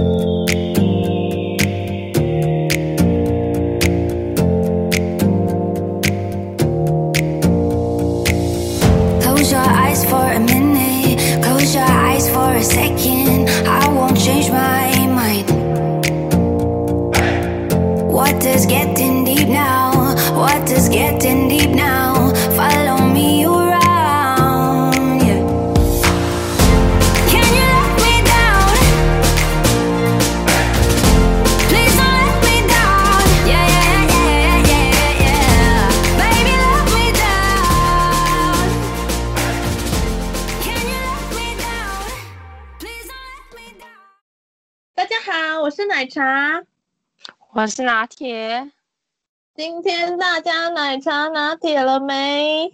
奶我是拿铁。今天大家奶茶拿铁了没？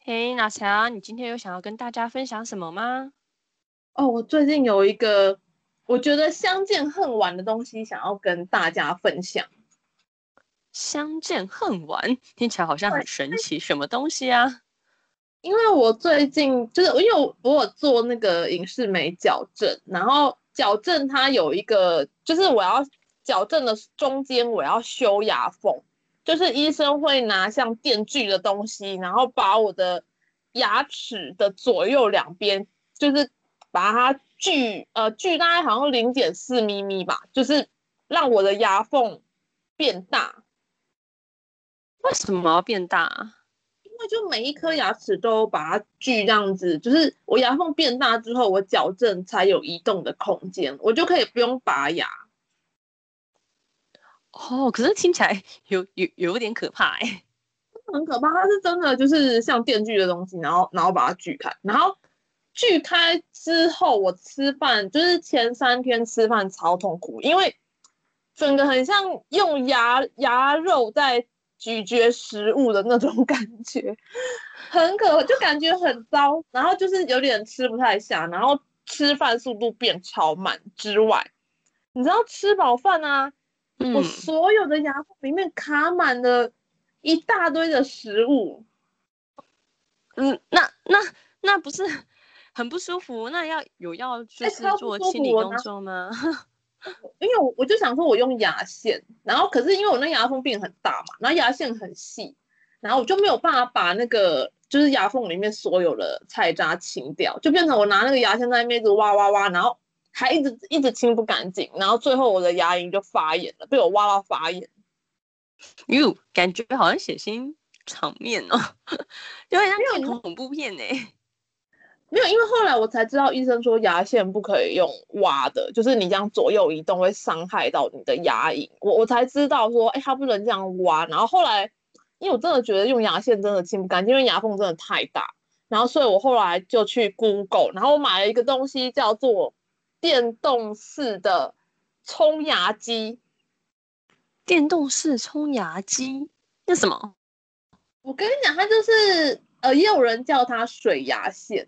嘿，拿铁，你今天有想要跟大家分享什么吗？哦，我最近有一个我觉得相见恨晚的东西想要跟大家分享。相见恨晚听起来好像很神奇，什么东西啊？因为我最近就是因为我我有做那个影视美矫正，然后。矫正它有一个，就是我要矫正的中间我要修牙缝，就是医生会拿像电锯的东西，然后把我的牙齿的左右两边，就是把它锯，呃，锯大概好像零点四咪咪吧，就是让我的牙缝变大。为什么要变大？因为就每一颗牙齿都把它锯这样子，就是我牙缝变大之后，我矫正才有移动的空间，我就可以不用拔牙。哦，可是听起来有有有点可怕哎，很可怕。它是真的就是像电锯的东西，然后然后把它锯开，然后锯开之后，我吃饭就是前三天吃饭超痛苦，因为整个很像用牙牙肉在。咀嚼食物的那种 感觉，很可，就感觉很糟，然后就是有点吃不太下，然后吃饭速度变超慢之外，你知道吃饱饭啊，嗯、我所有的牙缝里面卡满了一大堆的食物，嗯，那那那不是很不舒服？那要有要就是做清理工作吗？因为我我就想说，我用牙线，然后可是因为我那牙缝变很大嘛，然后牙线很细，然后我就没有办法把那个就是牙缝里面所有的菜渣清掉，就变成我拿那个牙线在那边一直挖挖挖，然后还一直一直清不干净，然后最后我的牙龈就发炎了，被我挖到发炎。哟，感觉好像血腥场面哦，有点像恐怖片呢。没有，因为后来我才知道，医生说牙线不可以用挖的，就是你这样左右移动会伤害到你的牙龈。我我才知道说，哎，它不能这样挖。然后后来，因为我真的觉得用牙线真的清不干净，因为牙缝真的太大。然后所以我后来就去 Google，然后我买了一个东西叫做电动式的冲牙机。电动式冲牙机？那什么？我跟你讲，它就是呃，也有人叫它水牙线。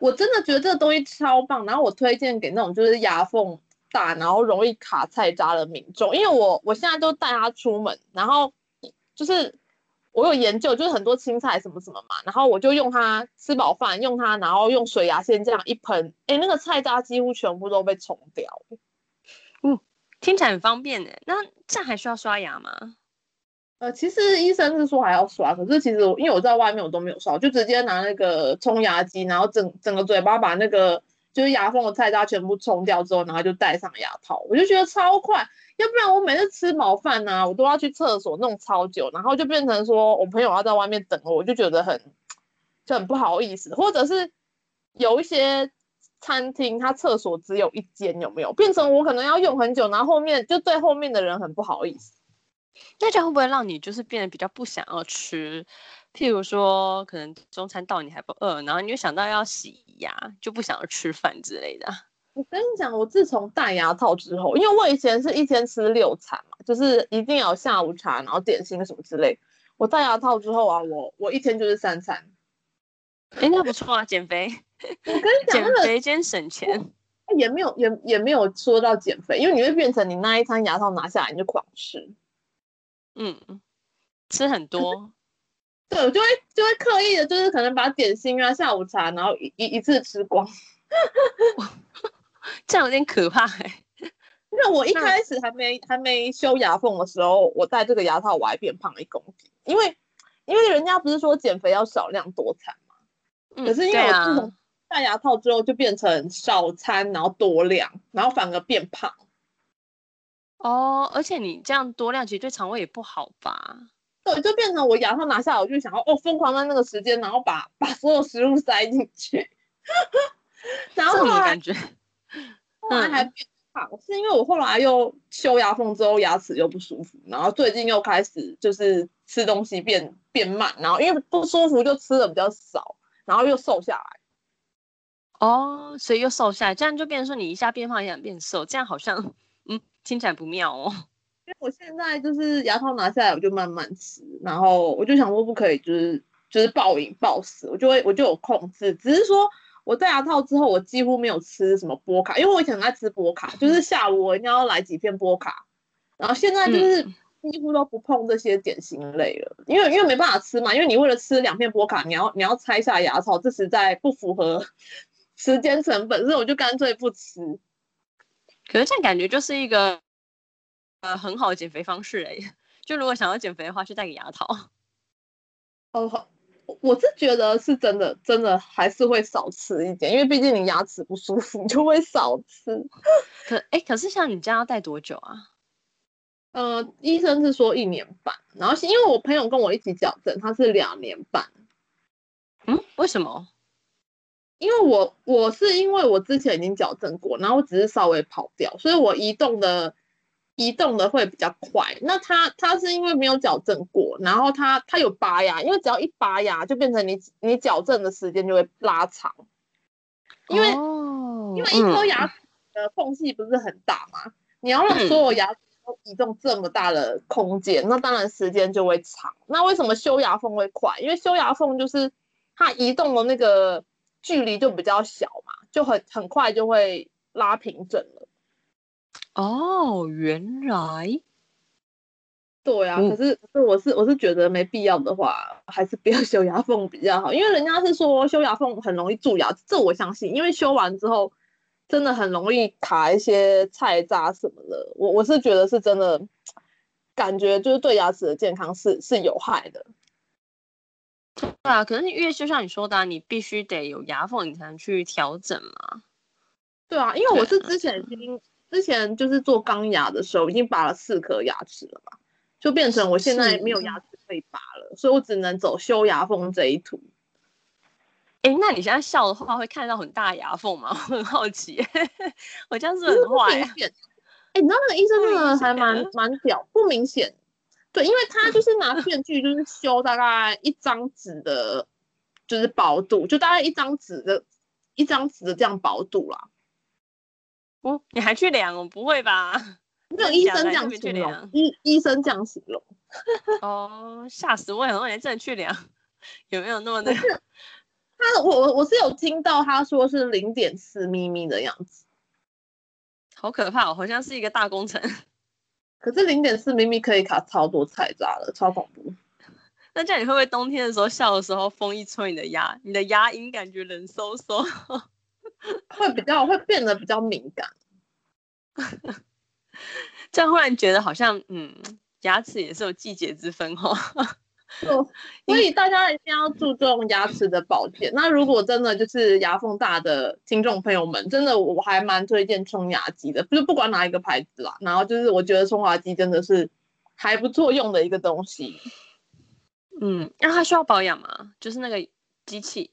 我真的觉得这个东西超棒，然后我推荐给那种就是牙缝大，然后容易卡菜渣的民众，因为我我现在都带它出门，然后就是我有研究，就是很多青菜什么什么嘛，然后我就用它吃饱饭，用它，然后用水牙线这样一喷，哎，那个菜渣几乎全部都被冲掉。嗯，听起来很方便诶，那这样还需要刷牙吗？呃，其实医生是说还要刷，可是其实我因为我在外面我都没有刷，我就直接拿那个冲牙机，然后整整个嘴巴把那个就是牙缝的菜渣全部冲掉之后，然后就戴上牙套，我就觉得超快。要不然我每次吃饱饭呢、啊，我都要去厕所弄超久，然后就变成说我朋友要在外面等我，我就觉得很就很不好意思。或者是有一些餐厅，它厕所只有一间，有没有？变成我可能要用很久，然后后面就对后面的人很不好意思。那这样会不会让你就是变得比较不想要吃？譬如说，可能中餐到你还不饿，然后你又想到要洗牙，就不想要吃饭之类的。我跟你讲，我自从戴牙套之后，因为我以前是一天吃六餐嘛，就是一定要下午茶，然后点心什么之类。我戴牙套之后啊，我我一天就是三餐。哎，那不错啊，减肥。我跟你讲，减肥兼省钱，也没有也也没有说到减肥，因为你会变成你那一餐牙套拿下来你就狂吃。嗯，吃很多，对，我就会就会刻意的，就是可能把点心啊、下午茶，然后一一一次吃光。这 这样有点可怕哎、欸。因为我一开始还没还没修牙缝的时候，我戴这个牙套我还变胖了一公斤。因为因为人家不是说减肥要少量多餐嘛，嗯、可是因为我自从戴牙套之后，就变成少餐然后多量，然后反而变胖。哦，而且你这样多量其实对肠胃也不好吧？对，就变成我牙套拿下来，我就想要哦，疯狂在那个时间，然后把把所有食物塞进去，然后后来感觉后来还变胖。是因为我后来又修牙缝之后牙齿又不舒服，然后最近又开始就是吃东西变变慢，然后因为不舒服就吃的比较少，然后又瘦下来。哦，所以又瘦下来，这样就变成说你一下变胖，一下变瘦，这样好像嗯听起来不妙哦。因为我现在就是牙套拿下来我就慢慢吃，然后我就想说不可以就是就是暴饮暴食，我就会我就有控制，只是说。我戴牙套之后，我几乎没有吃什么波卡，因为我以前很爱吃波卡，就是下午我一定要来几片波卡，然后现在就是几乎都不碰这些点心类了，因为因为没办法吃嘛，因为你为了吃两片波卡，你要你要拆下牙套，这实在不符合时间成本，所以我就干脆不吃。可是这样感觉就是一个呃很好的减肥方式哎，就如果想要减肥的话，就戴个牙套。哦好。我是觉得是真的，真的还是会少吃一点，因为毕竟你牙齿不舒服，你就会少吃。可哎、欸，可是像你这样要戴多久啊？呃，医生是说一年半，然后因为我朋友跟我一起矫正，他是两年半。嗯，为什么？因为我我是因为我之前已经矫正过，然后我只是稍微跑掉，所以我移动的。移动的会比较快，那它它是因为没有矫正过，然后它它有拔牙，因为只要一拔牙就变成你你矫正的时间就会拉长，因为、哦、因为一颗牙齿的缝隙不是很大嘛，嗯、你要让所有牙齿都移动这么大的空间，嗯、那当然时间就会长。那为什么修牙缝会快？因为修牙缝就是它移动的那个距离就比较小嘛，就很很快就会拉平整了。哦，原来，对啊，嗯、可是可是我是我是觉得没必要的话，还是不要 修牙缝比较好，因为人家是说修牙缝很容易蛀牙，这我相信，因为修完之后真的很容易卡一些菜渣什么的，我我是觉得是真的，感觉就是对牙齿的健康是是有害的。对啊，可是因为就像你说的、啊，你必须得有牙缝，你才能去调整嘛。对啊，因为我是之前已经。之前就是做钢牙的时候，已经拔了四颗牙齿了嘛，就变成我现在没有牙齿可以拔了，所以我只能走修牙缝这一途。哎、欸，那你现在笑的话，会看到很大牙缝吗？我很好奇，我这样是很坏。哎、欸，你知道那个医生真的还蛮蛮屌，不明显。对，因为他就是拿 电锯，就是修大概一张纸的，就是薄度，就大概一张纸的，一张纸的这样薄度啦。哦，你还去量？我不会吧？没有医生这样形容，医医生这样形容。哦，吓死我了！我也真的去量，有没有那么那个？他我我我是有听到他说是零点四咪咪的样子，好可怕哦，好像是一个大工程。可是零点四咪咪可以卡超多菜渣了，超恐怖。那这样你会不会冬天的时候笑的时候，风一吹你的牙，你的牙龈感觉冷飕飕？会比较会变得比较敏感，这样忽然觉得好像嗯，牙齿也是有季节之分 哈。所以大家一定要注重牙齿的保健。那如果真的就是牙缝大的听众朋友们，真的我还蛮推荐冲牙机的，就是不管哪一个牌子啦。然后就是我觉得冲牙机真的是还不错用的一个东西。嗯，那它需要保养吗？就是那个机器。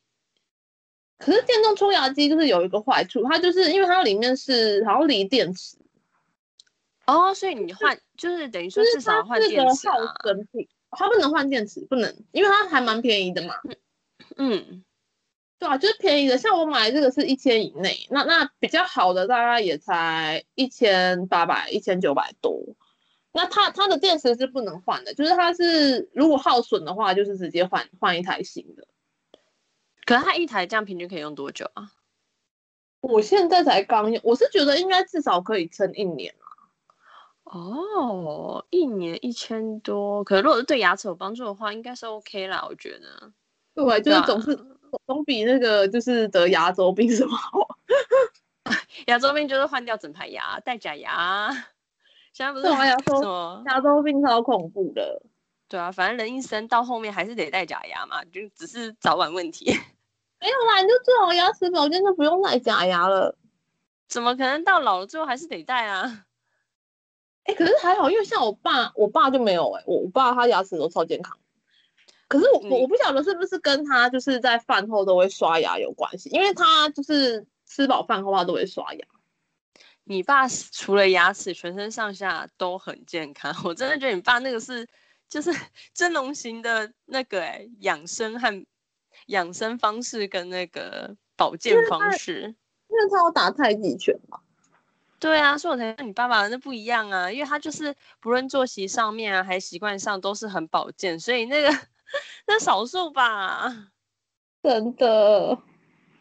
可是电动冲牙机就是有一个坏处，它就是因为它里面是好像锂电池哦，所以你换就是等于说至少换电池啊。耗损品，它不能换电池，不能，因为它还蛮便宜的嘛。嗯，对啊，就是便宜的，像我买这个是一千以内，那那比较好的大概也才一千八百、一千九百多。那它它的电池是不能换的，就是它是如果耗损的话，就是直接换换一台新的。可是它一台这样平均可以用多久啊？我现在才刚用，我是觉得应该至少可以撑一年啊。哦，一年一千多，可是如果是对牙齿有帮助的话，应该是 OK 啦，我觉得。对，就是总是总比那个就是得牙周病什么好。牙周病就是换掉整排牙，戴假牙。现在不是牙周什么牙周病超恐怖的。对啊，反正人一生到后面还是得戴假牙嘛，就只是早晚问题。没有啦，你就做好牙齿保健就不用戴假牙了。怎么可能到老了最后还是得戴啊？哎、欸，可是还好，因为像我爸，我爸就没有哎、欸，我我爸他牙齿都超健康。可是我我我不晓得是不是跟他就是在饭后都会刷牙有关系，因为他就是吃饱饭后他都会刷牙。你爸除了牙齿，全身上下都很健康。我真的觉得你爸那个是就是 真龙型的那个哎、欸，养生和养生方式跟那个保健方式，因为他有打太极拳嘛。对啊，所以我才跟你爸爸那不一样啊，因为他就是不论作息上面啊，还习惯上都是很保健，所以那个那少数吧，真的。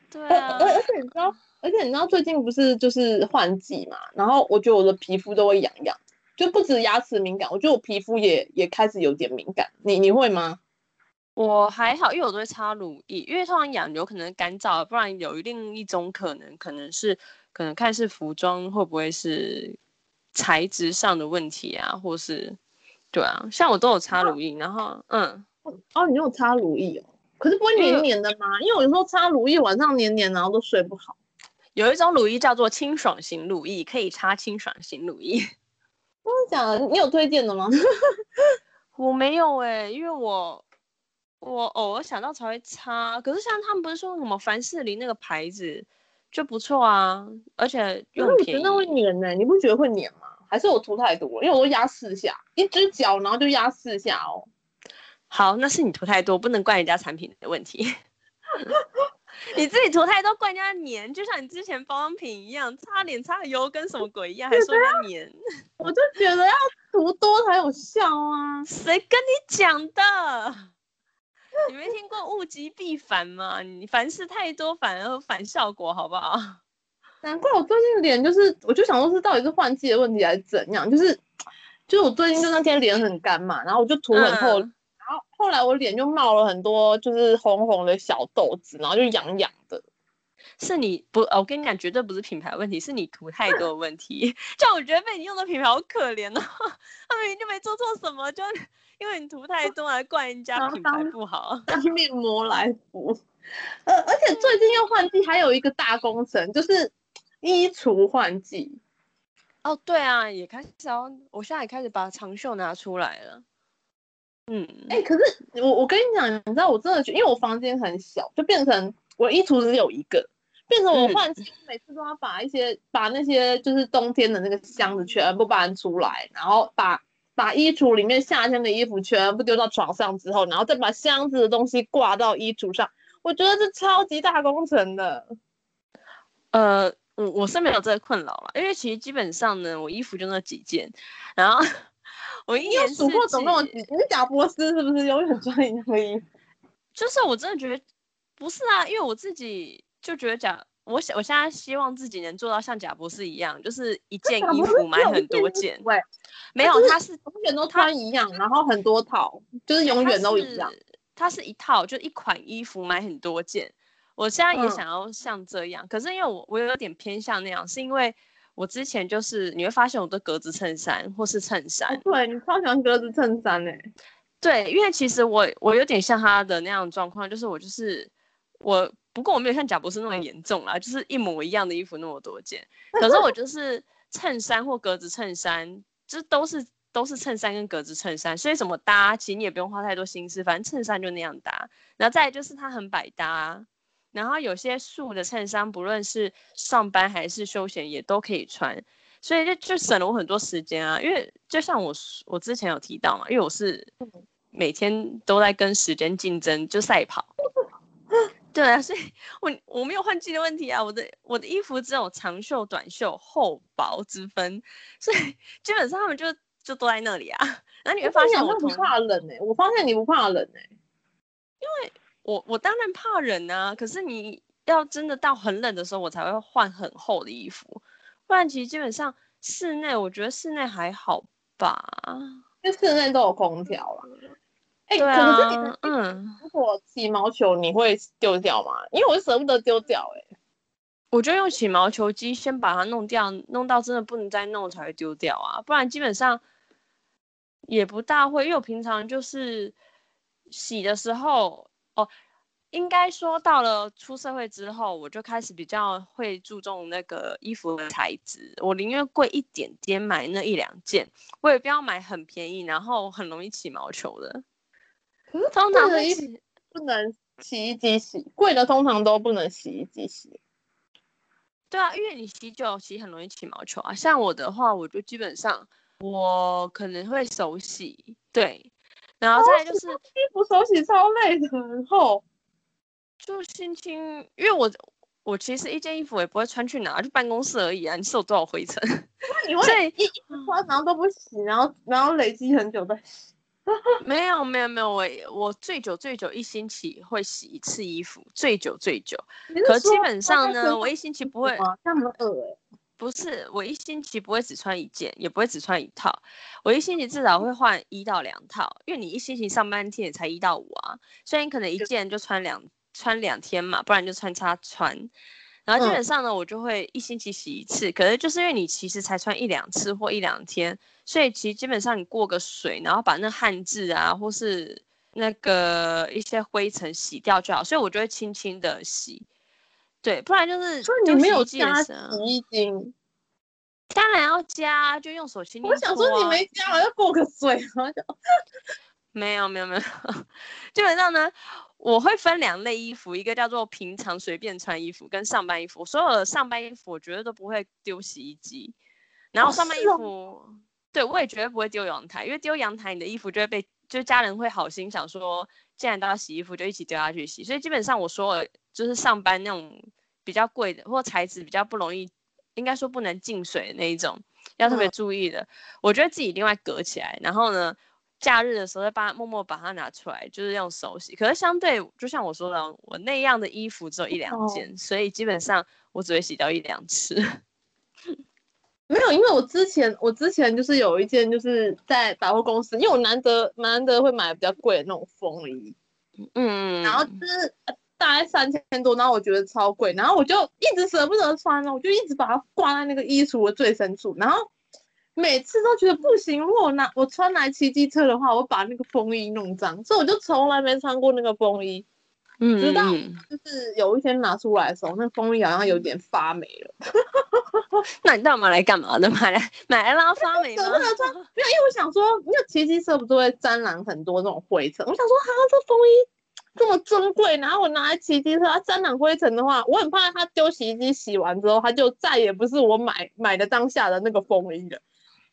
对啊，而而且你知道，而且你知道最近不是就是换季嘛，然后我觉得我的皮肤都会痒痒，就不止牙齿敏感，我觉得我皮肤也也开始有点敏感。你你会吗？我还好，因为我都会擦乳液，因为通常痒有可能干燥，不然有另一种可能，可能是可能看是服装会不会是材质上的问题啊，或是对啊，像我都有擦乳液，然后嗯，哦，你有擦乳液哦，可是不会黏黏的吗？因为我有时候擦乳液晚上黏黏，然后都睡不好。有一种乳液叫做清爽型乳液，可以擦清爽型乳液。真的假的？你有推荐的吗？我没有哎、欸，因为我。我偶尔想到才会擦，可是像他们不是说什么凡士林那个牌子就不错啊，而且又很便宜。那会黏呢、欸，你不觉得会粘吗？还是我涂太多？因为我都压四下，一只脚然后就压四下哦。好，那是你涂太多，不能怪人家产品的问题。你自己涂太多，怪人家黏，就像你之前保养品一样，擦脸擦的油跟什么鬼一样，还说人家黏。我就觉得要涂多才有效啊，谁跟你讲的？你没听过物极必反吗？你凡事太多反而反效果，好不好？难怪我最近脸就是，我就想说是到底是换季的问题还是怎样？就是，就是我最近就那天脸很干嘛，然后我就涂很厚，嗯、然后后来我脸就冒了很多就是红红的小痘子，然后就痒痒的。是你不？我跟你讲，绝对不是品牌问题，是你涂太多的问题。就我觉得被你用的品牌好可怜哦，他明明就没做错什么，就。因为你涂太多，还怪人家品牌不好，当面膜来敷。呃，而且最近又换季，还有一个大工程，就是衣橱换季。哦，对啊，也开始要，我现在也开始把长袖拿出来了。嗯，哎、欸，可是我我跟你讲，你知道我真的觉得，因为我房间很小，就变成我衣橱只有一个，变成我换季、嗯、每次都要把一些把那些就是冬天的那个箱子全部搬出来，然后把。把衣橱里面夏天的衣服全部丢到床上之后，然后再把箱子的东西挂到衣橱上，我觉得这超级大工程的。呃，我我是没有这个困扰了，因为其实基本上呢，我衣服就那几件，然后我一年数过总共几，你是贾伯斯是不是永远穿一样的衣服？就是我真的觉得不是啊，因为我自己就觉得贾。我想，我现在希望自己能做到像贾博士一样，就是一件衣服买很多件。对没有，他是永远都穿一样，然后很多套，就是永远都一样。它是一套，就一款衣服买很多件。我现在也想要像这样，嗯、可是因为我我有点偏向那样，是因为我之前就是你会发现我的格子衬衫或是衬衫。对，你超喜欢格子衬衫哎。对，因为其实我我有点像他的那样的状况，就是我就是我。不过我没有像贾博士那么严重啦，就是一模一样的衣服那么多件。可是我就是衬衫或格子衬衫，这都是都是衬衫跟格子衬衫，所以怎么搭，其实你也不用花太多心思，反正衬衫就那样搭。然后再来就是它很百搭，然后有些素的衬衫，不论是上班还是休闲也都可以穿，所以就就省了我很多时间啊。因为就像我我之前有提到嘛，因为我是每天都在跟时间竞争，就赛跑。对啊，所以我我没有换季的问题啊，我的我的衣服只有长袖、短袖、厚薄之分，所以基本上他们就就都在那里啊。然后你会发现我不怕冷哎、欸，我发现你不怕冷哎、欸，因为我我当然怕冷啊，可是你要真的到很冷的时候，我才会换很厚的衣服，不然其实基本上室内我觉得室内还好吧，因为室内都有空调了。哎、欸，对啊，可是你嗯，如果起毛球你会丢掉吗？因为我舍不得丢掉、欸，哎。我就用起毛球机先把它弄掉，弄到真的不能再弄才会丢掉啊，不然基本上也不大会。因为我平常就是洗的时候，哦，应该说到了出社会之后，我就开始比较会注重那个衣服的材质，我宁愿贵一点点买那一两件，我也不要买很便宜，然后很容易起毛球的。可是通常的衣服不能洗衣机洗，贵的通常都不能洗衣机洗。对啊，因为你洗久洗很容易起毛球啊。像我的话，我就基本上我可能会手洗，对，然后再就是、哦、衣服手洗超累的，然后就心情，因为我我其实一件衣服也不会穿去哪，就办公室而已啊。你是有多少灰尘？那你会 一一穿然后都不洗，然后然后累积很久再洗。没有没有没有，我我最久最久一星期会洗一次衣服，最久最久。可基本上呢，我一星期不会。那么饿？不是，我一星期不会只穿一件，也不会只穿一套。我一星期至少会换一到两套，因为你一星期上班天也才一到五啊，所以你可能一件就穿两穿两天嘛，不然就穿插穿。然后基本上呢，我就会一星期洗一次，可是就是因为你其实才穿一两次或一两天。所以其实基本上你过个水，然后把那汗渍啊，或是那个一些灰尘洗掉就好。所以我就会轻轻的洗，对，不然就是。所以你没有加洗衣精？当然要加，就用手轻轻、啊。我想说你没加，要过个水吗？没有没有没有，基本上呢，我会分两类衣服，一个叫做平常随便穿衣服，跟上班衣服。所有的上班衣服我觉得都不会丢洗衣机，然后上班衣服。哦对，我也绝对不会丢阳台，因为丢阳台，你的衣服就会被，就家人会好心想说，既然都要洗衣服，就一起丢下去洗。所以基本上我说，就是上班那种比较贵的，或材质比较不容易，应该说不能进水的那一种，要特别注意的，嗯、我觉得自己另外隔起来，然后呢，假日的时候再把默默把它拿出来，就是用手洗。可是相对，就像我说的，我那样的衣服只有一两件，哦、所以基本上我只会洗掉一两次。没有，因为我之前我之前就是有一件，就是在百货公司，因为我难得难得会买比较贵的那种风衣，嗯，然后就是大概三千多，然后我觉得超贵，然后我就一直舍不得穿了，我就一直把它挂在那个衣橱的最深处，然后每次都觉得不行，如果我拿我穿来骑机车的话，我把那个风衣弄脏，所以我就从来没穿过那个风衣。嗯，直到就是有一天拿出来的时候，那风衣好像有点发霉了。那你到底买来干嘛的？买来买来让它发霉吗？没有，因为我想说，因为骑机车不是会沾染很多那种灰尘。我想说，哈，这风衣这么珍贵，然后我拿来骑机车，它沾染灰尘的话，我很怕它丢洗衣机洗完之后，它就再也不是我买买的当下的那个风衣了。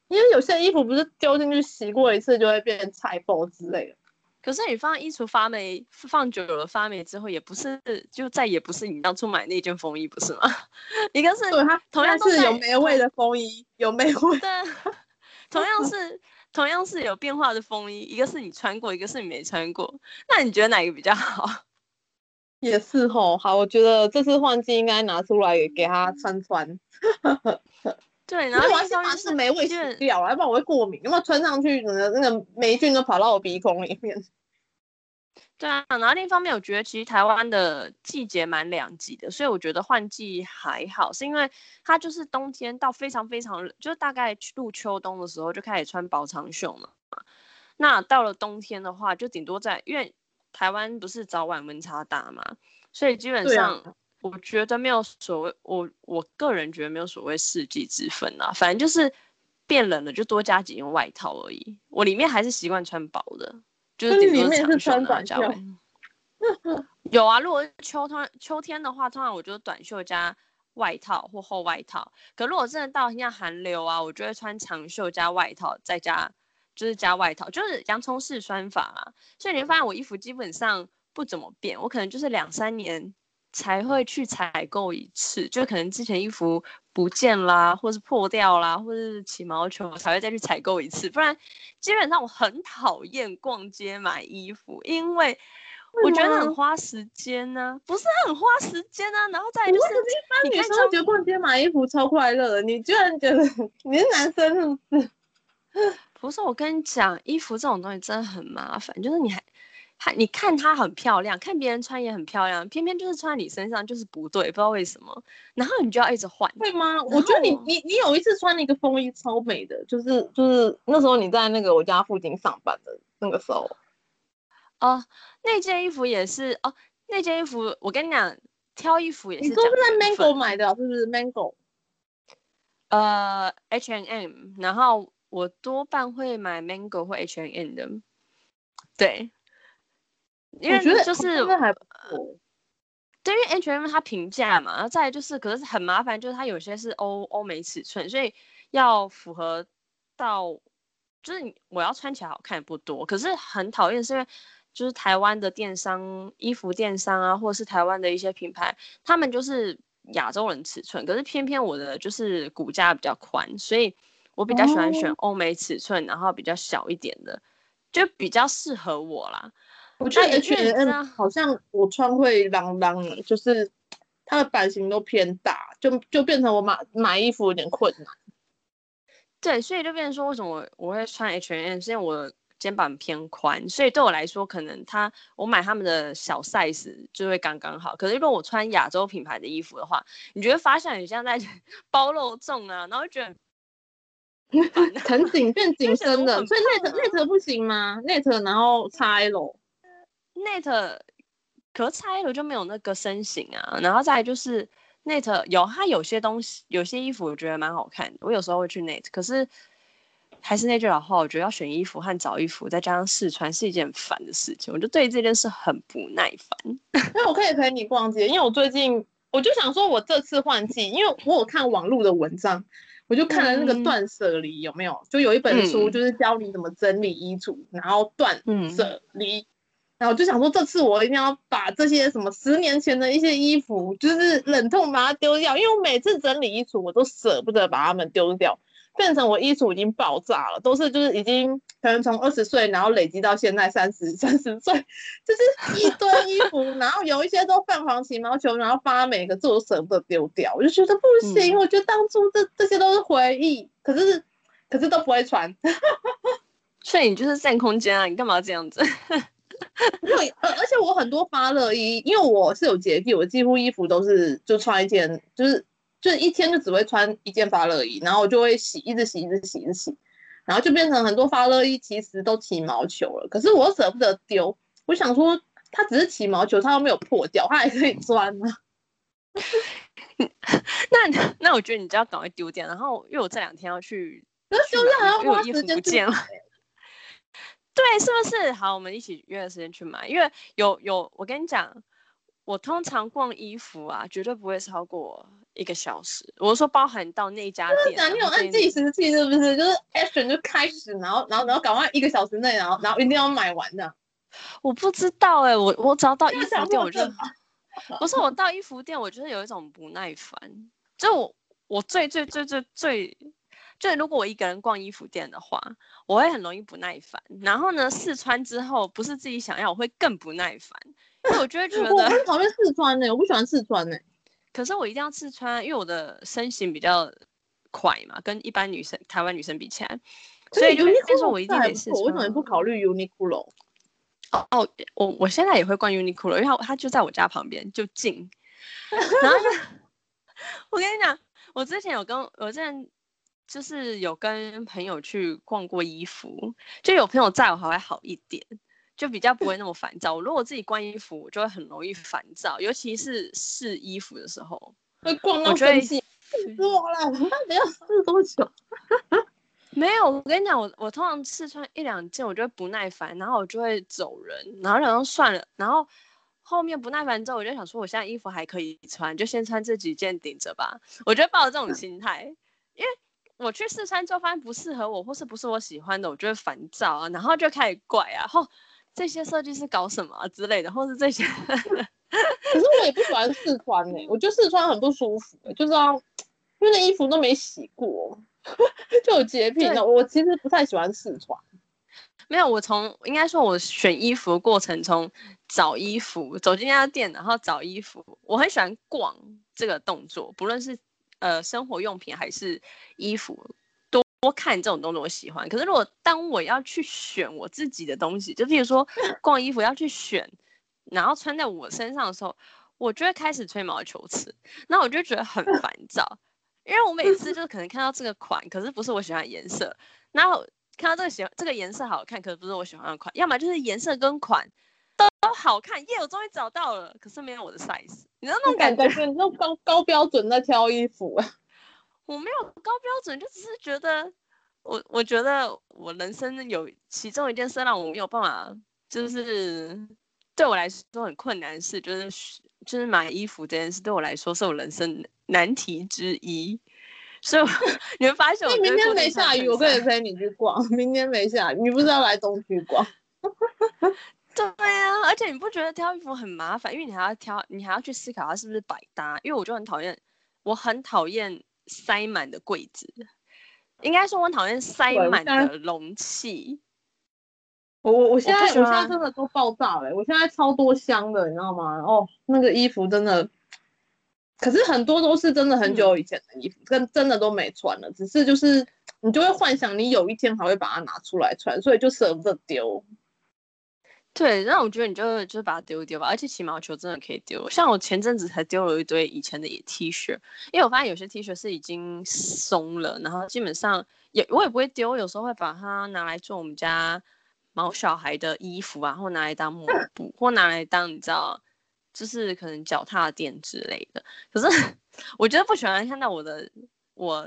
因为有些衣服不是丢进去洗过一次就会变成菜包之类的。可是你放衣橱发霉，放久了发霉之后，也不是就再也不是你当初买那件风衣，不是吗？一个是它同样是有霉味的风衣，有霉味。对，同样是同样是有变化的风衣，一个是你穿过，一个是你没穿过。那你觉得哪个比较好？也是吼，好，我觉得这次换季应该拿出来给他穿穿。对，然后我先把是霉味洗掉，要不然我会过敏。有没有穿上去，那个那个霉菌都跑到我鼻孔里面。对啊，然后另一方面，我觉得其实台湾的季节蛮两极的，所以我觉得换季还好，是因为它就是冬天到非常非常，就是大概入秋冬的时候就开始穿薄长袖嘛。那到了冬天的话，就顶多在，因为台湾不是早晚温差大嘛，所以基本上。我觉得没有所谓，我我个人觉得没有所谓四季之分啊，反正就是变冷了就多加几件外套而已。我里面还是习惯穿薄的，就是里面是穿短袖。有啊，如果是秋天秋天的话，通常我就短袖加外套或厚外套。可如果真的到像寒流啊，我就会穿长袖加外套，再加就是加外套，就是洋葱式穿法啊。所以你会发现我衣服基本上不怎么变，我可能就是两三年。才会去采购一次，就可能之前衣服不见啦，或是破掉啦，或是起毛球，才会再去采购一次。不然，基本上我很讨厌逛街买衣服，因为我觉得很花时间呢、啊。不是很花时间啊，然后再就是，你女生觉得逛街买衣服超快乐的，你居然觉得你是男生是不是？不是，我跟你讲，衣服这种东西真的很麻烦，就是你还。它你看它很漂亮，看别人穿也很漂亮，偏偏就是穿你身上就是不对，不知道为什么。然后你就要一直换，会吗？我觉得你你你有一次穿了一个风衣超美的，就是就是那时候你在那个我家附近上班的那个时候。哦，那件衣服也是哦，那件衣服我跟你讲，挑衣服也是。你都是在 Mango 买的，是不是 Mango？呃，H and M，然后我多半会买 Mango 或 H and M 的，对。因为就是对，因为 H&M 它平价嘛，然后再来就是，可是很麻烦，就是它有些是欧欧美尺寸，所以要符合到，就是我要穿起来好看也不多。可是很讨厌是因为，就是台湾的电商、衣服电商啊，或者是台湾的一些品牌，他们就是亚洲人尺寸，可是偏偏我的就是骨架比较宽，所以我比较喜欢选欧美尺寸，然后比较小一点的，就比较适合我啦。我觉得 H&M 好像我穿会啷啷，就是它的版型都偏大，就就变成我买买衣服有点困难。对，所以就变成说，为什么我我会穿 H&M？是因为我肩膀偏宽，所以对我来说，可能它我买他们的小 size 就会刚刚好。可是如果我穿亚洲品牌的衣服的话，你觉得发现你像在 包肉粽啊，然后觉得很紧变 紧身的，所以 net net 不行吗？net 然后 XL。Net 可是 XL 就没有那个身形啊，然后再来就是 net 有它有些东西，有些衣服我觉得蛮好看的，我有时候会去 net，可是还是那句老话，我觉得要选衣服和找衣服，再加上试穿是一件很烦的事情，我就对这件事很不耐烦。那我可以陪你逛街，因为我最近我就想说，我这次换季，因为我有看网络的文章，我就看了那个断舍离有没有，就有一本书就是教你怎么整理衣橱，然后断舍离。然后我就想说，这次我一定要把这些什么十年前的一些衣服，就是忍痛把它丢掉，因为我每次整理衣橱，我都舍不得把它们丢掉，变成我衣橱已经爆炸了，都是就是已经可能从二十岁，然后累积到现在三十三十岁，就是一堆衣服，然后有一些都泛黄起毛球，然后发霉，可是我舍不得丢掉，我就觉得不行，嗯、我觉得当初这这些都是回忆，可是可是都不会穿，所以你就是占空间啊，你干嘛这样子？而而且我很多发热衣，因为我是有洁癖，我几乎衣服都是就穿一件，就是就是一天就只会穿一件发热衣，然后我就会洗，一直洗，一直洗，一直洗，然后就变成很多发热衣其实都起毛球了，可是我舍不得丢，我想说它只是起毛球，它又没有破掉，它还可以穿啊。那那我觉得你就要赶快丢掉，然后因为我这两天要去，那丢掉还要花时间，不见了。对，是不是？好，我们一起约个时间去买。因为有有，我跟你讲，我通常逛衣服啊，绝对不会超过一个小时。我说包含到那家店，啊，你有按计时器是不是？就是 action 就开始，然后然后然后赶快一个小时内，然后然后一定要买完的。我不知道哎，我我只要到衣服店，我就不是我到衣服店，我就是有一种不耐烦。就我我最最最最最。就如果我一个人逛衣服店的话，我会很容易不耐烦。然后呢，试穿之后不是自己想要，我会更不耐烦。因为我就会觉得我很讨厌试穿呢、欸，我不喜欢试穿呢、欸。可是我一定要试穿，因为我的身形比较快嘛，跟一般女生、台湾女生比起来，所以就会说我一定得试穿。我为什么不考虑 Uniqlo？哦哦，我我现在也会逛 Uniqlo，因为它它就在我家旁边，就近。然后就 我跟你讲，我之前有跟我之前。就是有跟朋友去逛过衣服，就有朋友在我还会好一点，就比较不会那么烦躁。如果自己逛衣服，我就会很容易烦躁，尤其是试衣服的时候。会逛到生气，我了！我到底要试多久？没有，我跟你讲，我我通常试穿一两件，我就会不耐烦，然后我就会走人，然后然后算了，然后后面不耐烦之后，我就想说，我现在衣服还可以穿，就先穿这几件顶着吧。我觉得抱着这种心态，因为。我去试穿之后发现不适合我，或是不是我喜欢的，我就会烦躁啊，然后就开始怪啊，后这些设计师搞什么、啊、之类的，或是这些。可是我也不喜欢试穿呢、欸，我觉得试穿很不舒服、欸，就是要因为那衣服都没洗过，就有洁癖。的我其实不太喜欢试穿。没有，我从应该说，我选衣服的过程中找衣服，走进那家店，然后找衣服，我很喜欢逛这个动作，不论是。呃，生活用品还是衣服。多看这种东西，我喜欢。可是如果当我要去选我自己的东西，就比如说 逛衣服要去选，然后穿在我身上的时候，我就会开始吹毛求疵，那我就觉得很烦躁，因为我每次就是可能看到这个款，可是不是我喜欢的颜色，然后看到这个喜欢这个颜色好看，可是不是我喜欢的款，要么就是颜色跟款都好看，耶，我终于找到了，可是没有我的 size，你知道那种感觉？感觉你那种高高标准在挑衣服啊。我没有高标准，就只是觉得我我觉得我人生有其中一件事让我没有办法，就是对我来说都很困难的事，就是就是买衣服这件事对我来说是我人生难题之一。所以 你会发现我，明天没下雨，我可以陪你去逛。明天没下雨，你不是要来东区逛？对啊，而且你不觉得挑衣服很麻烦？因为你还要挑，你还要去思考它是不是百搭。因为我就很讨厌，我很讨厌。塞满的柜子，应该说我讨厌塞满的容器。我我我现在我，我现在真的都爆炸了，我现在超多箱的，你知道吗？哦，那个衣服真的，可是很多都是真的很久以前的衣服，跟、嗯、真的都没穿了。只是就是你就会幻想你有一天还会把它拿出来穿，所以就舍不得丢。对，那我觉得你就就把它丢一丢吧，而且起毛球真的可以丢。像我前阵子才丢了一堆以前的 T 恤，因为我发现有些 T 恤是已经松了，然后基本上也我也不会丢，有时候会把它拿来做我们家毛小孩的衣服啊，或拿来当抹 布，或拿来当你知道，就是可能脚踏垫之类的。可是 我觉得不喜欢看到我的我。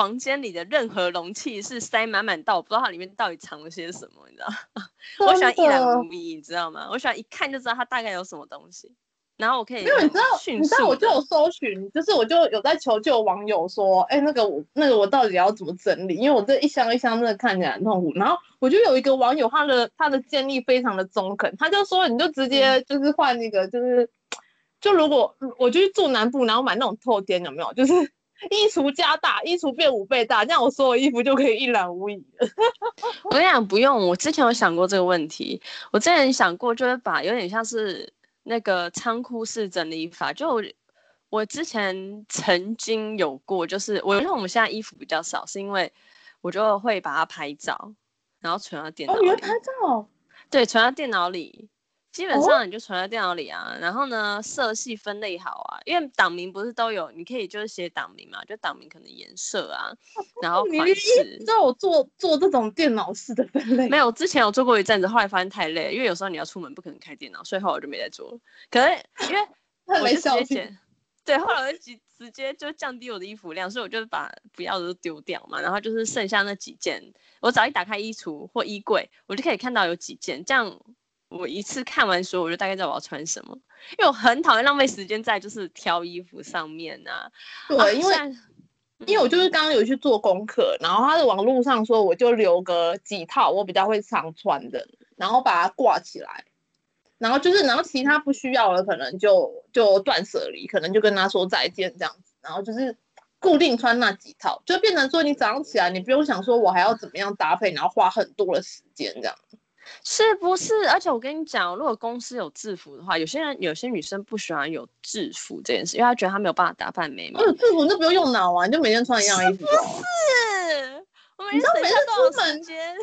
房间里的任何容器是塞满满到我不知道它里面到底藏了些什么，你知道吗？我喜欢一览无遗，你知道吗？我喜欢一看就知道它大概有什么东西，然后我可以。因为你知道，你知道我就有搜寻，就是我就有在求救网友说，哎、欸，那个我那个我到底要怎么整理？因为我这一箱一箱真的看起来很痛苦。然后我就有一个网友，他的他的建议非常的中肯，他就说你就直接就是换那个，就是、嗯、就如果我就去住南部，然后买那种透天，有没有？就是。衣橱加大，衣橱变五倍大，这样我所有衣服就可以一览无遗了。我跟你讲，不用。我之前有想过这个问题，我之前想过，就是把有点像是那个仓库式整理法。就我，我之前曾经有过，就是我因为我们现在衣服比较少，是因为我就会把它拍照，然后存到电脑里。哦，你会拍照？对，存到电脑里。基本上你就存在电脑里啊，哦、然后呢，色系分类好啊，因为档名不是都有，你可以就是写档名嘛，就档名可能颜色啊，然后款式。你知道我做做这种电脑式的分类？没有，之前有做过一阵子，后来发现太累，因为有时候你要出门不可能开电脑，所以后来我就没再做了。可是因为 我就直接剪，对，后来我就直直接就降低我的衣服量，所以我就把不要的都丢掉嘛，然后就是剩下那几件，我只要一打开衣橱或衣柜，我就可以看到有几件这样。我一次看完书，我就大概知道我要穿什么，因为我很讨厌浪费时间在就是挑衣服上面啊。对，啊、因为、嗯、因为我就是刚刚有去做功课，然后他的网络上说，我就留个几套我比较会常穿的，然后把它挂起来，然后就是然后其他不需要了可能就就断舍离，可能就跟他说再见这样子，然后就是固定穿那几套，就变成说你早上起来你不用想说我还要怎么样搭配，然后花很多的时间这样。是不是？而且我跟你讲，如果公司有制服的话，有些人有些女生不喜欢有制服这件事，因为她觉得她没有办法打扮美美。有制服就不用用脑啊，你就每天穿一样衣服。是不是？我每次每次出门间，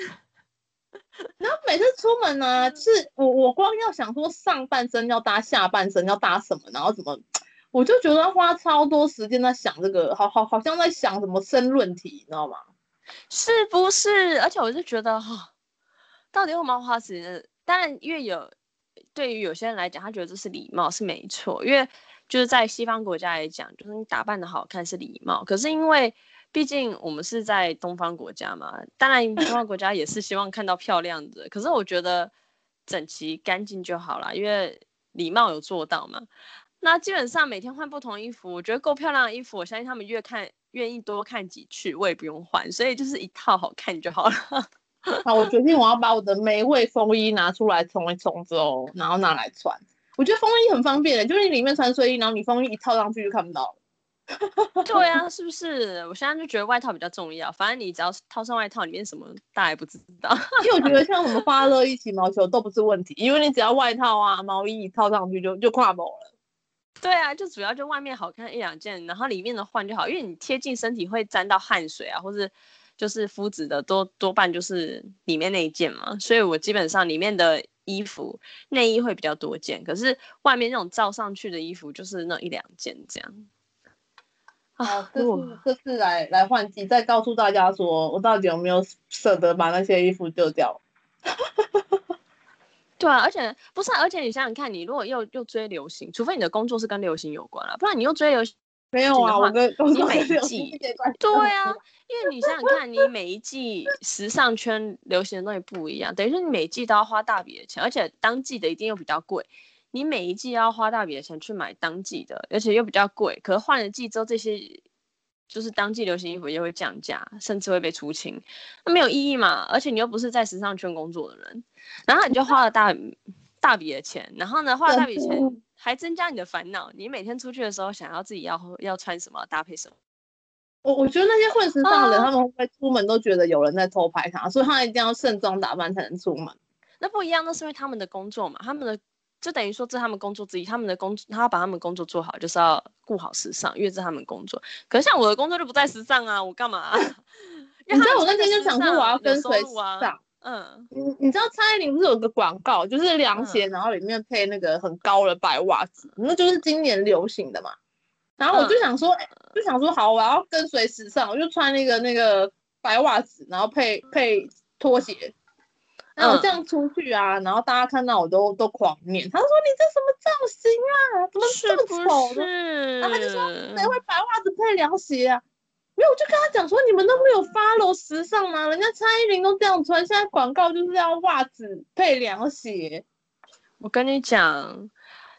然后每次出门呢、啊，是我我光要想说上半身要搭下半身要搭什么，然后怎么，我就觉得花超多时间在想这个，好好好像在想什么申论题，你知道吗？是不是？而且我就觉得哈。到底为什么要花时间？当然，因为有对于有些人来讲，他觉得这是礼貌，是没错。因为就是在西方国家来讲，就是你打扮的好看是礼貌。可是因为毕竟我们是在东方国家嘛，当然东方国家也是希望看到漂亮的。可是我觉得整齐干净就好了，因为礼貌有做到嘛。那基本上每天换不同衣服，我觉得够漂亮的衣服，我相信他们越看愿意多看几次，我也不用换，所以就是一套好看就好了。好，我决定我要把我的玫瑰风衣拿出来冲一冲之后，然后拿来穿。我觉得风衣很方便的，就是你里面穿睡衣，然后你风衣一套上去就看不到了。对啊，是不是？我现在就觉得外套比较重要，反正你只要套上外套，里面什么大家也不知道。因为我觉得像什么发热一、起毛球都不是问题，因为你只要外套啊、毛衣一套上去就就跨某了。对啊，就主要就外面好看一两件，然后里面的换就好，因为你贴近身体会沾到汗水啊，或是。就是肤质的多多半就是里面那一件嘛，所以我基本上里面的衣服内衣会比较多件，可是外面那种罩上去的衣服就是那一两件这样。啊，这次这次来来换季，再告诉大家说我到底有没有舍得把那些衣服丢掉。对啊，而且不是、啊，而且你想想看，你如果又又追流行，除非你的工作是跟流行有关了，不然你又追流行，没有啊，我跟你每一季，对啊，因为你想想看，你每一季时尚圈流行的东西不一样，等于说你每季都要花大笔的钱，而且当季的一定又比较贵，你每一季要花大笔的钱去买当季的，而且又比较贵，可是换了季之后这些。就是当季流行衣服也会降价，甚至会被出清，那没有意义嘛？而且你又不是在时尚圈工作的人，然后你就花了大大笔的钱，然后呢，花了大笔钱还增加你的烦恼。你每天出去的时候，想要自己要要穿什么，搭配什么？我我觉得那些混时尚的人，啊、他们会出门都觉得有人在偷拍他，所以他一定要盛装打扮才能出门。那不一样，那是因为他们的工作嘛，他们的。就等于说，这是他们工作之一，他们的工作，他要把他们工作做好，就是要顾好时尚，因为这是他们工作。可是像我的工作就不在时尚啊，我干嘛、啊？你知道我那天就想说我要跟随时尚。嗯，你你知道蔡依林不是有个广告，就是凉鞋，然后里面配那个很高的白袜子，嗯、那就是今年流行的嘛。然后我就想说，嗯欸、就想说好，我要跟随时尚，我就穿那个那个白袜子，然后配配拖鞋。然后我这样出去啊，嗯、然后大家看到我都都狂念，他说你这什么造型啊，怎么这么丑的？是是然后他就说谁会白袜子配凉鞋啊？没有，我就跟他讲说你们都没有 follow 时尚吗？人家蔡依林都这样穿，现在广告就是要袜子配凉鞋。我跟你讲，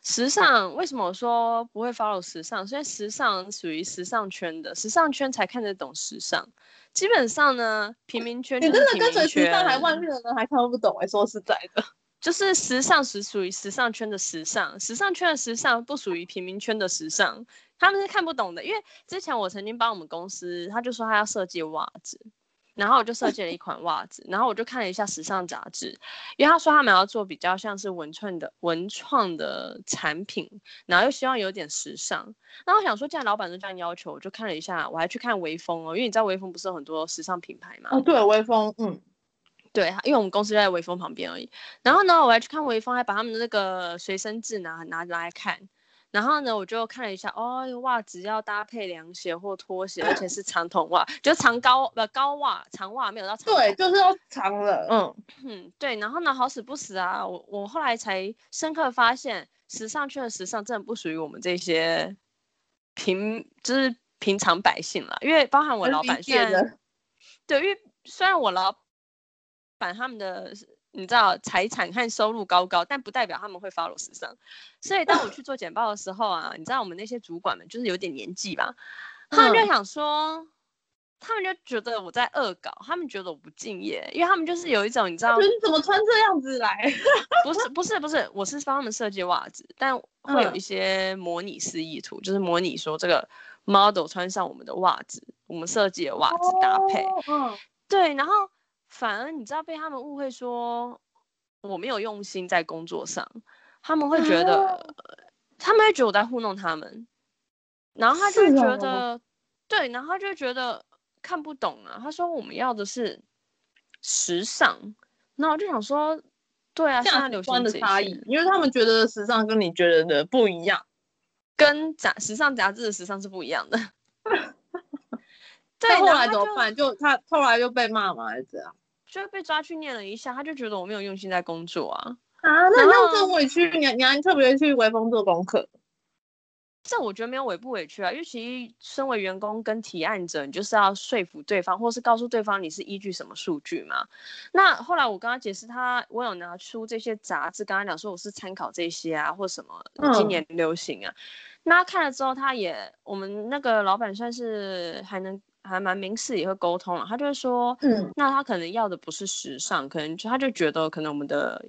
时尚为什么我说不会 follow 时尚？所以时尚属于时尚圈的，时尚圈才看得懂时尚。基本上呢，平民圈，民圈，你真的跟随时尚还外面的人还看不懂哎、欸，说实在的，就是时尚是属于时尚圈的时尚，时尚圈的时尚不属于平民圈的时尚，他们是看不懂的。因为之前我曾经帮我们公司，他就说他要设计袜子。然后我就设计了一款袜子，然后我就看了一下时尚杂志，因为他说他们要做比较像是文创的文创的产品，然后又希望有点时尚。那我想说，既然老板都这样要求，我就看了一下，我还去看微风哦，因为你知道微风不是有很多时尚品牌嘛？哦，对，微风，嗯，对，因为我们公司就在微风旁边而已。然后呢，我还去看微风，还把他们的那个随身志拿拿拿来看。然后呢，我就看了一下，哦，袜子要搭配凉鞋或拖鞋，而且是长筒袜，就长高呃高袜长袜没有到长。对，就是要长的，嗯嗯，对。然后呢，好死不死啊，我我后来才深刻发现，时尚圈的时尚真的不属于我们这些平就是平常百姓了，因为包含我老板虽然，对，因为虽然我老板他们的。你知道财产和收入高高，但不代表他们会 follow 时尚。所以当我去做简报的时候啊，你知道我们那些主管们就是有点年纪吧，他们就想说，他们就觉得我在恶搞，他们觉得我不敬业，因为他们就是有一种你知道，你怎么穿这样子来？不是不是不是，我是帮他们设计袜子，但会有一些模拟示意图，就是模拟说这个 model 穿上我们的袜子，我们设计的袜子搭配，嗯，对，然后。反而你知道被他们误会说我没有用心在工作上，他们会觉得，啊、他们会觉得我在糊弄他们，然后他就会觉得，哦、对，然后他就觉得看不懂啊。他说我们要的是时尚，那我就想说，对啊，现在流行的差异，因为他们觉得时尚跟你觉得的不一样，跟杂时尚杂志的时尚是不一样的。对，后来怎么办？就，他后来就被骂嘛，还是怎样？就被抓去念了一下，他就觉得我没有用心在工作啊。啊，那那这委屈，你你还特别去微风做功课？这我觉得没有委不委屈啊，因为其实身为员工跟提案者，你就是要说服对方，或是告诉对方你是依据什么数据嘛。那后来我跟他解释，他我有拿出这些杂志，跟他讲说我是参考这些啊，或什么今年流行啊。嗯、那他看了之后，他也我们那个老板算是还能。还蛮明示，也会沟通了。他就会说，嗯，那他可能要的不是时尚，可能就他就觉得可能我们的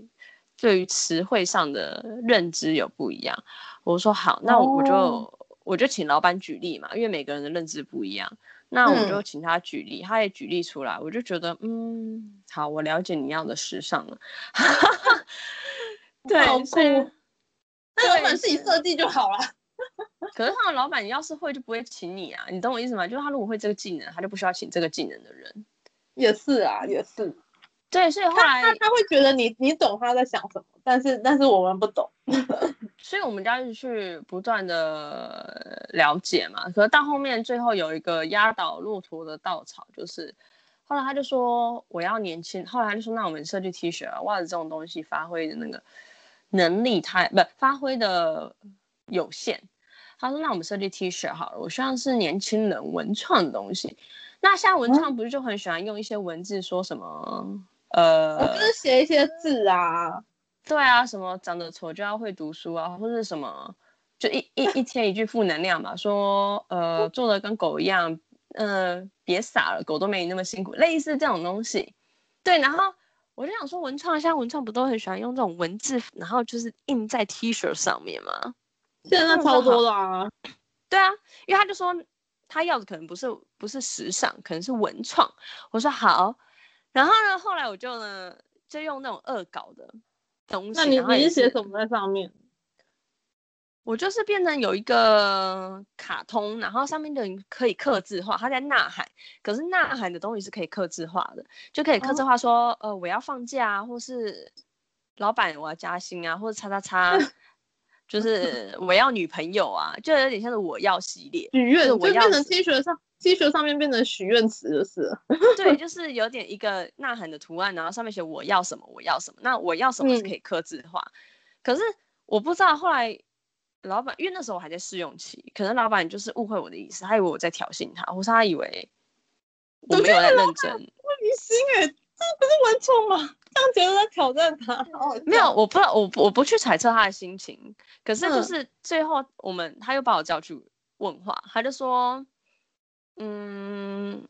对于词汇上的认知有不一样。我说好，那我就、哦、我就请老板举例嘛，因为每个人的认知不一样。那我就请他举例，嗯、他也举例出来，我就觉得嗯，好，我了解你要的时尚了。对，所以那老板自己设计就好了。可是他的老板，你要是会就不会请你啊，你懂我意思吗？就是他如果会这个技能，他就不需要请这个技能的人。也是啊，也是。对，所以后来他他，他会觉得你你懂他在想什么，但是但是我们不懂，所以我们就要去不断的了解嘛。可是到后面最后有一个压倒骆驼的稻草，就是后来他就说我要年轻，后来他就说那我们设计 T 恤啊袜子这种东西发挥的那个能力太不发挥的有限，他说那我们设计 T 恤好了，我希望是年轻人文创的东西。那现在文创不是就很喜欢用一些文字说什么？呃，我就是写一些字啊，对啊，什么长得丑就要会读书啊，或者什么，就一一一天一句负能量嘛，说呃做的跟狗一样，呃别傻了，狗都没你那么辛苦，类似这种东西。对，然后我就想说，文创现在文创不都很喜欢用这种文字，然后就是印在 T 恤上面吗？现在超多了啊。对啊，因为他就说他要的可能不是不是时尚，可能是文创。我说好。然后呢，后来我就呢，就用那种恶搞的东西。那你你是写什么在上面？我就是变成有一个卡通，然后上面的人可以刻字化，他在呐喊。可是呐喊的东西是可以刻字化的，就可以刻字化说，哦、呃，我要放假啊，或是老板我要加薪啊，或者叉叉叉，就是我要女朋友啊，就有点像是我要系列，许愿，我要就变成 T 恤上。T 恤上面变成许愿词就是，对，就是有点一个呐喊的图案，然后上面写我要什么，我要什么。那我要什么是可以刻字化，嗯、可是我不知道后来老板，因为那时候我还在试用期，可能老板就是误会我的意思，他以为我在挑衅他，或是他以为我没有在认真。我你心哎，这不是文创吗？这样觉得在挑战他？没有，我不知道，我我不去揣测他的心情。可是就是最后我们他又把我叫去问话，他就说。嗯，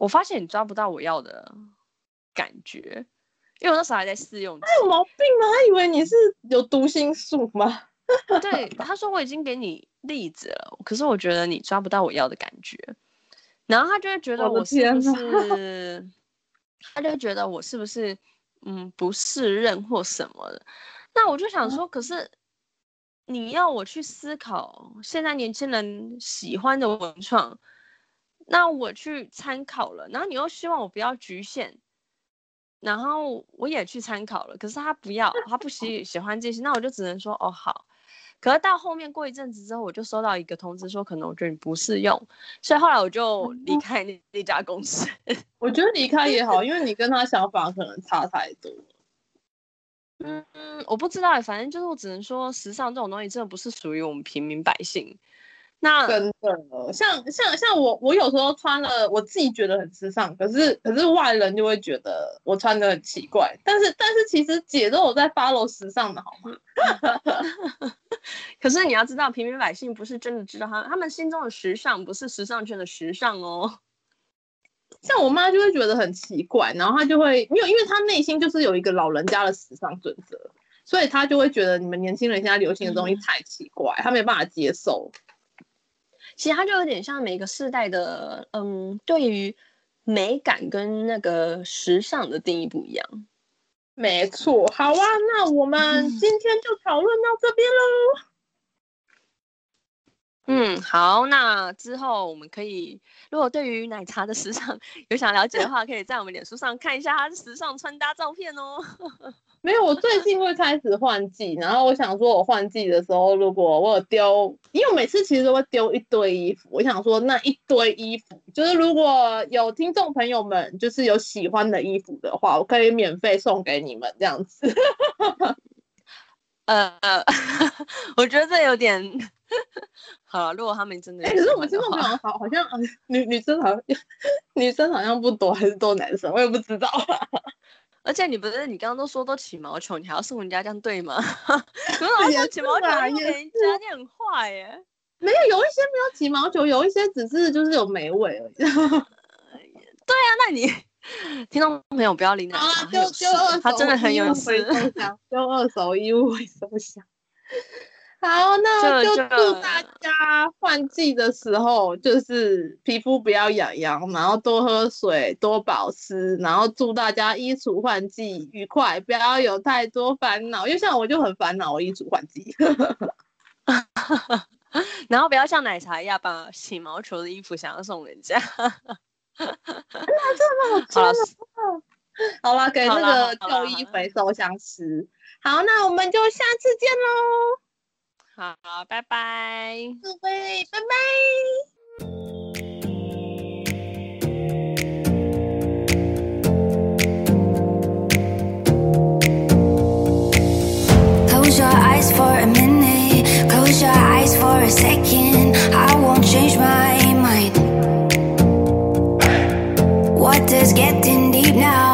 我发现你抓不到我要的感觉，因为我那时候还在试用期。他有毛病吗？他以为你是有读心术吗？对，他说我已经给你例子了，可是我觉得你抓不到我要的感觉。然后他就会觉得我是不是，他就觉得我是不是嗯不适任或什么的。那我就想说，可是你要我去思考现在年轻人喜欢的文创。那我去参考了，然后你又希望我不要局限，然后我也去参考了，可是他不要，他不喜喜欢这些，那我就只能说哦好。可是到后面过一阵子之后，我就收到一个通知说，可能我觉得你不适用，所以后来我就离开那那家公司。我觉得离开也好，因为你跟他想法可能差太多。嗯嗯，我不知道，反正就是我只能说，时尚这种东西真的不是属于我们平民百姓。那真的，像像像我，我有时候穿了，我自己觉得很时尚，可是可是外人就会觉得我穿的很奇怪。但是但是其实姐都有在 follow 时尚的好吗？可是你要知道，平民百姓不是真的知道他他们心中的时尚，不是时尚圈的时尚哦。像我妈就会觉得很奇怪，然后她就会，因为因为她内心就是有一个老人家的时尚准则，所以她就会觉得你们年轻人现在流行的东西太奇怪，她、嗯、没办法接受。其实它就有点像每个世代的，嗯，对于美感跟那个时尚的定义不一样。没错，好啊，那我们今天就讨论到这边喽。嗯，好，那之后我们可以，如果对于奶茶的时尚 有想了解的话，可以在我们脸书上看一下它的时尚穿搭照片哦。没有，我最近会开始换季，然后我想说，我换季的时候，如果我有丢，因为我每次其实都会丢一堆衣服，我想说那一堆衣服，就是如果有听众朋友们就是有喜欢的衣服的话，我可以免费送给你们这样子。呃，我觉得这有点好。如果他们真的，哎、欸，可是我们听众朋友好好像女女生好像 女生好像不多，还是多男生，我也不知道。而且你不是你刚刚都说都起毛球，你还要送人家这样对吗？可是我起毛球送给人家，你很坏耶。没有，有一些没有起毛球，有一些只是就是有霉味而已。对啊，那你听众朋友不要理他。他真的很有事。就二手衣物回收箱。好，那就祝大家换季的时候，就是皮肤不要痒痒，然后多喝水，多保湿，然后祝大家衣橱换季愉快，不要有太多烦恼。因为像我就很烦恼，我衣橱换季，然后不要像奶茶一样把洗毛球的衣服想要送人家。那这么好了，好了，给那个旧衣回收相吃。好，那我们就下次见喽。好，拜拜，各位，拜拜。Close your eyes for a minute, close your eyes for a second. I won't change my mind. What is getting deep now?